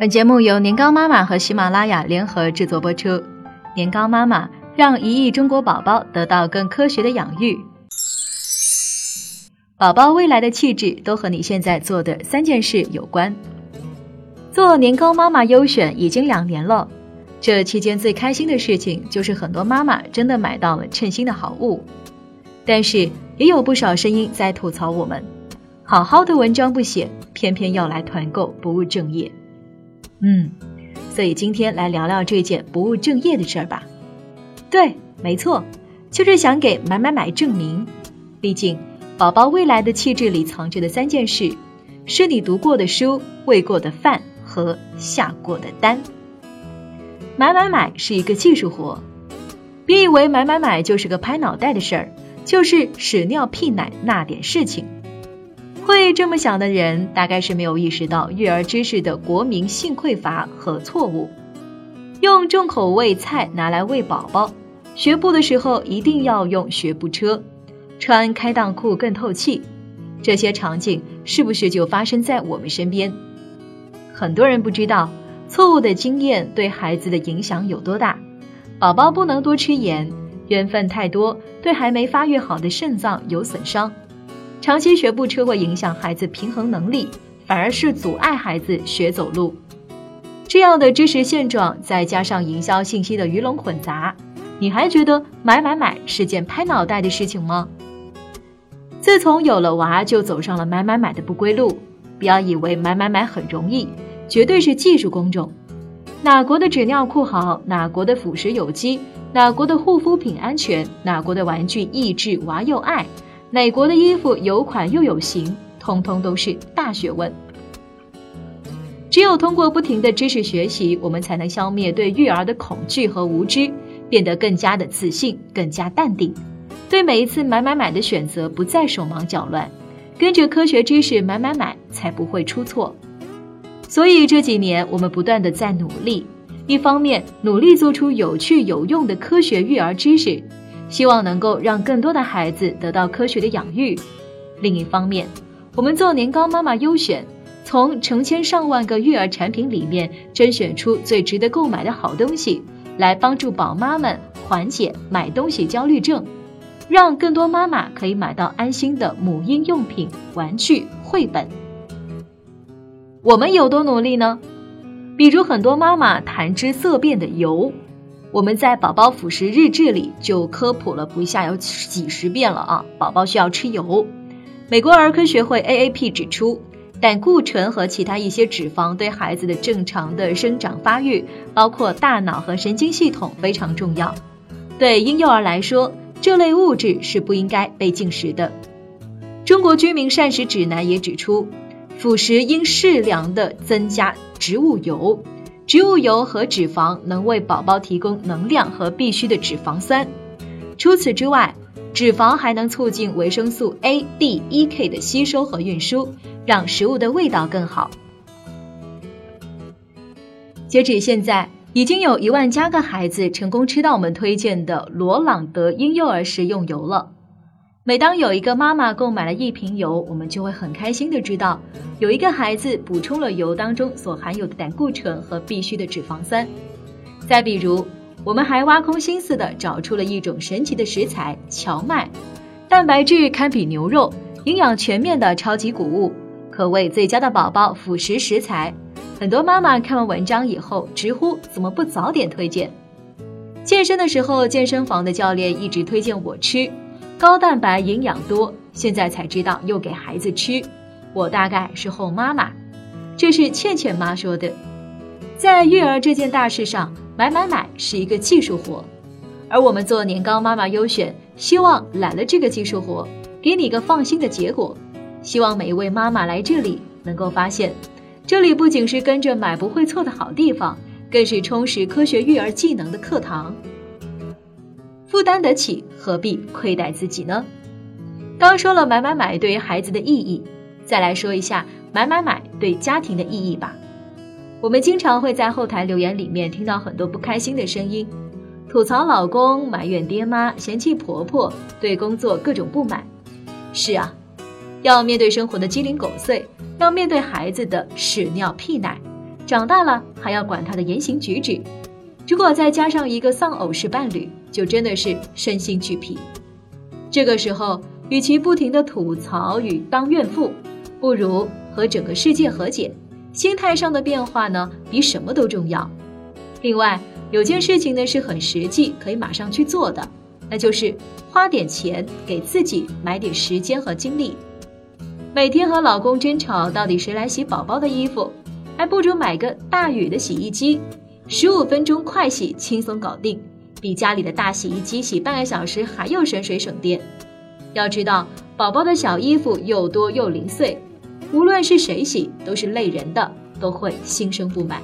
本节目由年糕妈妈和喜马拉雅联合制作播出。年糕妈妈让一亿中国宝宝得到更科学的养育。宝宝未来的气质都和你现在做的三件事有关。做年糕妈妈优选已经两年了，这期间最开心的事情就是很多妈妈真的买到了称心的好物，但是也有不少声音在吐槽我们，好好的文章不写，偏偏要来团购，不务正业。嗯，所以今天来聊聊这件不务正业的事儿吧。对，没错，就是想给买买买证明。毕竟，宝宝未来的气质里藏着的三件事，是你读过的书、喂过的饭和下过的单。买买买是一个技术活，别以为买买买就是个拍脑袋的事儿，就是屎尿屁奶那点事情。会这么想的人，大概是没有意识到育儿知识的国民性匮乏和错误。用重口味菜拿来喂宝宝，学步的时候一定要用学步车，穿开裆裤更透气。这些场景是不是就发生在我们身边？很多人不知道，错误的经验对孩子的影响有多大。宝宝不能多吃盐，盐分太多对还没发育好的肾脏有损伤。长期学步车会影响孩子平衡能力，反而是阻碍孩子学走路。这样的知识现状，再加上营销信息的鱼龙混杂，你还觉得买买买是件拍脑袋的事情吗？自从有了娃，就走上了买买买的不归路。不要以为买买买很容易，绝对是技术工种。哪国的纸尿裤好？哪国的辅食有机？哪国的护肤品安全？哪国的玩具益智娃又爱？哪国的衣服有款又有型，通通都是大学问。只有通过不停的知识学习，我们才能消灭对育儿的恐惧和无知，变得更加的自信，更加淡定，对每一次买买买的选择不再手忙脚乱，跟着科学知识买买买，才不会出错。所以这几年我们不断的在努力，一方面努力做出有趣有用的科学育儿知识。希望能够让更多的孩子得到科学的养育。另一方面，我们做年糕妈妈优选，从成千上万个育儿产品里面甄选出最值得购买的好东西，来帮助宝妈们缓解买东西焦虑症，让更多妈妈可以买到安心的母婴用品、玩具、绘本。我们有多努力呢？比如很多妈妈谈之色变的油。我们在宝宝辅食日志里就科普了不下有几十遍了啊！宝宝需要吃油。美国儿科学会 AAP 指出，胆固醇和其他一些脂肪对孩子的正常的生长发育，包括大脑和神经系统非常重要。对婴幼儿来说，这类物质是不应该被进食的。中国居民膳食指南也指出，辅食应适量的增加植物油。植物油和脂肪能为宝宝提供能量和必需的脂肪酸。除此之外，脂肪还能促进维生素 A、D、E、K 的吸收和运输，让食物的味道更好。截止现在，已经有一万加个孩子成功吃到我们推荐的罗朗德婴幼儿食用油了。每当有一个妈妈购买了一瓶油，我们就会很开心的知道，有一个孩子补充了油当中所含有的胆固醇和必需的脂肪酸。再比如，我们还挖空心思的找出了一种神奇的食材——荞麦，蛋白质堪比牛肉，营养全面的超级谷物，可谓最佳的宝宝辅食食材。很多妈妈看完文章以后直呼：怎么不早点推荐？健身的时候，健身房的教练一直推荐我吃。高蛋白营养多，现在才知道又给孩子吃，我大概是后妈妈。这是倩倩妈说的。在育儿这件大事上，买买买是一个技术活，而我们做年糕妈妈优选，希望揽了这个技术活，给你个放心的结果。希望每一位妈妈来这里能够发现，这里不仅是跟着买不会错的好地方，更是充实科学育儿技能的课堂。负担得起，何必亏待自己呢？刚说了买买买对于孩子的意义，再来说一下买买买对家庭的意义吧。我们经常会在后台留言里面听到很多不开心的声音，吐槽老公、埋怨爹妈、嫌弃婆婆，对工作各种不满。是啊，要面对生活的鸡零狗碎，要面对孩子的屎尿屁奶，长大了还要管他的言行举止。如果再加上一个丧偶式伴侣，就真的是身心俱疲。这个时候，与其不停的吐槽与当怨妇，不如和整个世界和解。心态上的变化呢，比什么都重要。另外，有件事情呢是很实际，可以马上去做的，那就是花点钱给自己买点时间和精力。每天和老公争吵到底谁来洗宝宝的衣服，还不如买个大宇的洗衣机。十五分钟快洗，轻松搞定，比家里的大洗衣机洗半个小时还要省水省电。要知道，宝宝的小衣服又多又零碎，无论是谁洗都是累人的，都会心生不满。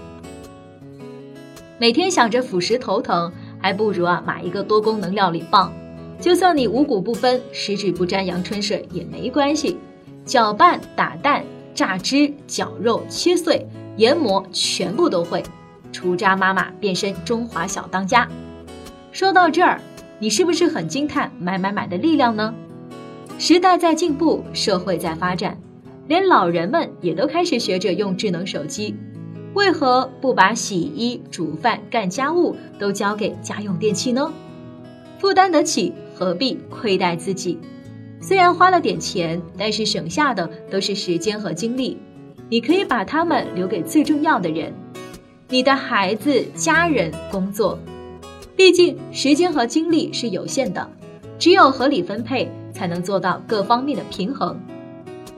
每天想着辅食头疼，还不如啊买一个多功能料理棒，就算你五谷不分，十指不沾阳春水也没关系。搅拌、打蛋、榨汁、绞肉、切碎、研磨，全部都会。厨渣妈妈变身中华小当家。说到这儿，你是不是很惊叹买买买的力量呢？时代在进步，社会在发展，连老人们也都开始学着用智能手机。为何不把洗衣、煮饭、干家务都交给家用电器呢？负担得起，何必亏待自己？虽然花了点钱，但是省下的都是时间和精力。你可以把它们留给最重要的人。你的孩子、家人、工作，毕竟时间和精力是有限的，只有合理分配，才能做到各方面的平衡。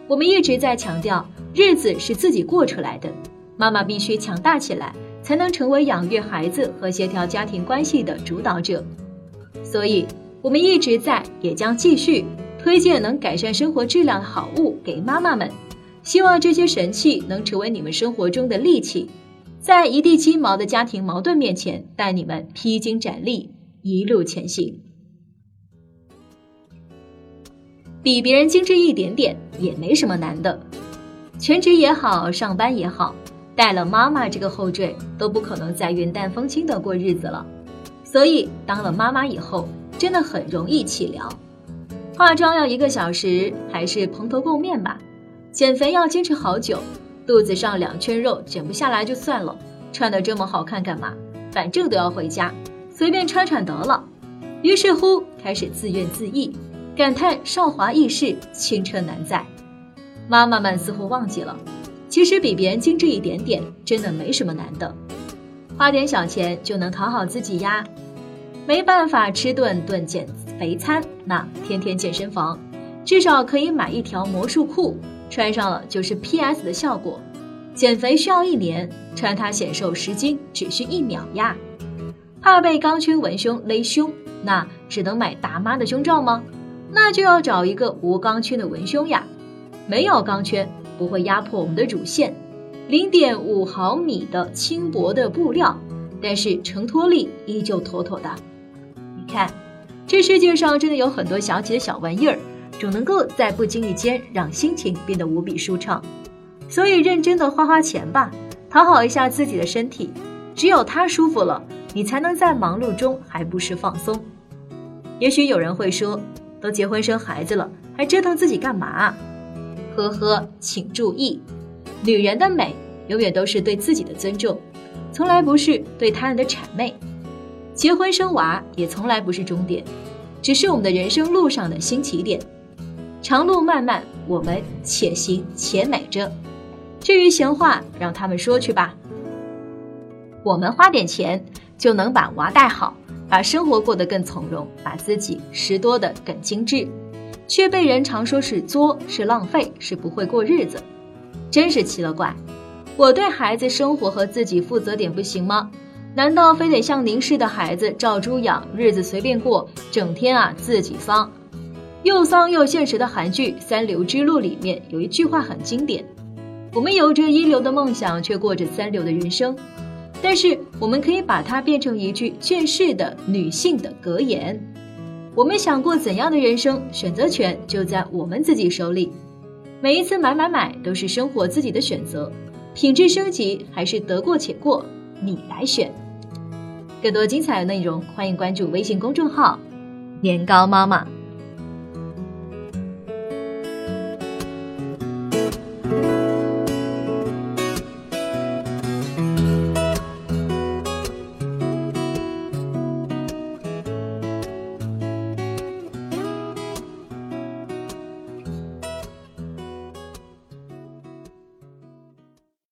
我们一直在强调，日子是自己过出来的，妈妈必须强大起来，才能成为养育孩子和协调家庭关系的主导者。所以，我们一直在，也将继续推荐能改善生活质量的好物给妈妈们，希望这些神器能成为你们生活中的利器。在一地鸡毛的家庭矛盾面前，带你们披荆斩棘，一路前行。比别人精致一点点也没什么难的。全职也好，上班也好，带了妈妈这个后缀，都不可能再云淡风轻的过日子了。所以，当了妈妈以后，真的很容易气凉。化妆要一个小时，还是蓬头垢面吧？减肥要坚持好久。肚子上两圈肉减不下来就算了，穿得这么好看干嘛？反正都要回家，随便穿穿得了。于是乎开始自怨自艾，感叹少华易逝，青春难再。妈妈们似乎忘记了，其实比别人精致一点点，真的没什么难的，花点小钱就能讨好自己呀。没办法吃顿顿减肥餐，那天天健身房，至少可以买一条魔术裤。穿上了就是 P.S 的效果，减肥需要一年，穿它显瘦十斤只需一秒呀！怕被钢圈文胸勒胸，那只能买达妈的胸罩吗？那就要找一个无钢圈的文胸呀！没有钢圈不会压迫我们的乳腺，零点五毫米的轻薄的布料，但是承托力依旧妥妥的。你看，这世界上真的有很多小姐小玩意儿。总能够在不经意间让心情变得无比舒畅，所以认真的花花钱吧，讨好一下自己的身体，只有它舒服了，你才能在忙碌中还不失放松。也许有人会说，都结婚生孩子了，还折腾自己干嘛？呵呵，请注意，女人的美永远都是对自己的尊重，从来不是对他人的谄媚。结婚生娃也从来不是终点，只是我们的人生路上的新起点。长路漫漫，我们且行且美着。至于闲话，让他们说去吧。我们花点钱就能把娃带好，把生活过得更从容，把自己拾掇得更精致，却被人常说是作，是浪费，是不会过日子。真是奇了怪！我对孩子生活和自己负责点不行吗？难道非得像您似的孩子照猪养，日子随便过，整天啊自己丧？又丧又现实的韩剧《三流之路》里面有一句话很经典：我们有着一流的梦想，却过着三流的人生。但是我们可以把它变成一句劝世的女性的格言：我们想过怎样的人生，选择权就在我们自己手里。每一次买买买都是生活自己的选择，品质升级还是得过且过，你来选。更多精彩的内容，欢迎关注微信公众号“年糕妈妈”。